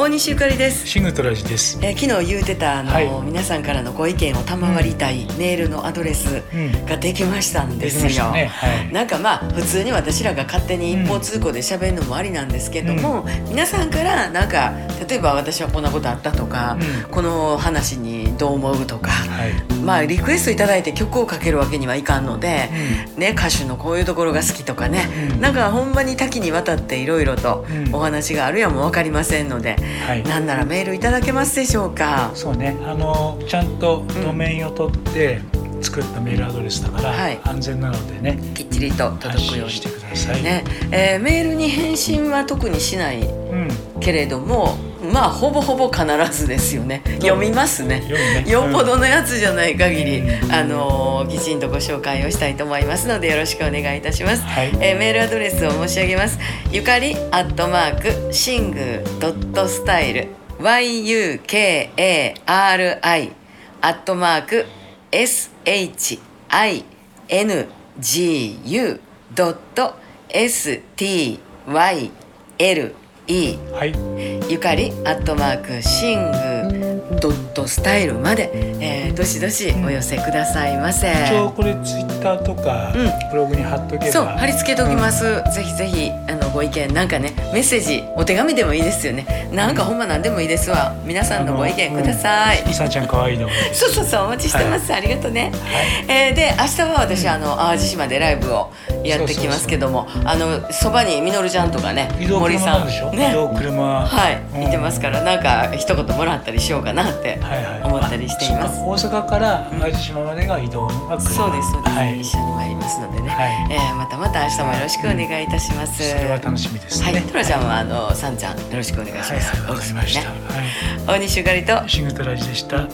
大西ゆかりです。シングトラジです。えー昨日言うてたあの、はい皆さんからのご意見を賜りたいメールのアドレスうんができましたんですよ。ましたね。はい。なんかまあ普通に私らが勝手に一方通行で喋るのもありなんですけども、皆さんからなんか例えば私はこんなことあったとか、うんこの話にどう思うとか、はい。まあリクエストいただいて曲をかけるわけにはいかんので、ね、歌手のこういうところが好きとかね、うんなんかほんまに多岐にわたっていろいろとうんお話があるやも分かりませんので、はい。なんならメールいただけますでしょうか？そうね。あのちゃんとドメインを取って作ったメールアドレスだから、はい安全なのでねきっちりと発届くよう信してに。ください。ねえーメールに返信は特にしないうん。けれどもまあほぼほぼ必ずですよね。読みますね。ね。よっぽどのやつじゃない限り、うん。あのーきちんとご紹介をしたいと思いますのでよろしくお願いいたします、はい。えーメールアドレスを申し上げます。ゆかりアットマークシングドットスタイル。YUKARI アットマーク SHINGU ドット STYLE はい。ゆかりアットマークシングドットスタイルまで、えーどしどしお寄せくださいませ。一応これツイッターとか、うブログに貼っとけば。そう貼り付けておきます、ぜひぜひあのご意見なんかねメッセージお手紙でもいいですよね。なんかほんま何でもいいですわ。皆さんのご意見ください、いさんちゃん可愛いの。そうそうそうお待ちしてます、ありがとうね、えーで明日は私、あの淡路島でライブをやってきますけどもあのそばにみのるちゃんとかね森さん車なんでしょ？移ね動車。はい、うん。いてますからなんか一言もらったりしようかなってはいはい。思ったりしています。あそうか大阪から淡路島までが移動の車。そうですそうです、はい。一緒に参りますのでね、はい。えーまたまた明日もよろしくお願いいたします、それは楽しみですね。はい、トラちゃんはあのさんちゃんよろしくお願いします。はいはい、わかりました。ねは大西ゆかりとい。シングトラジでした。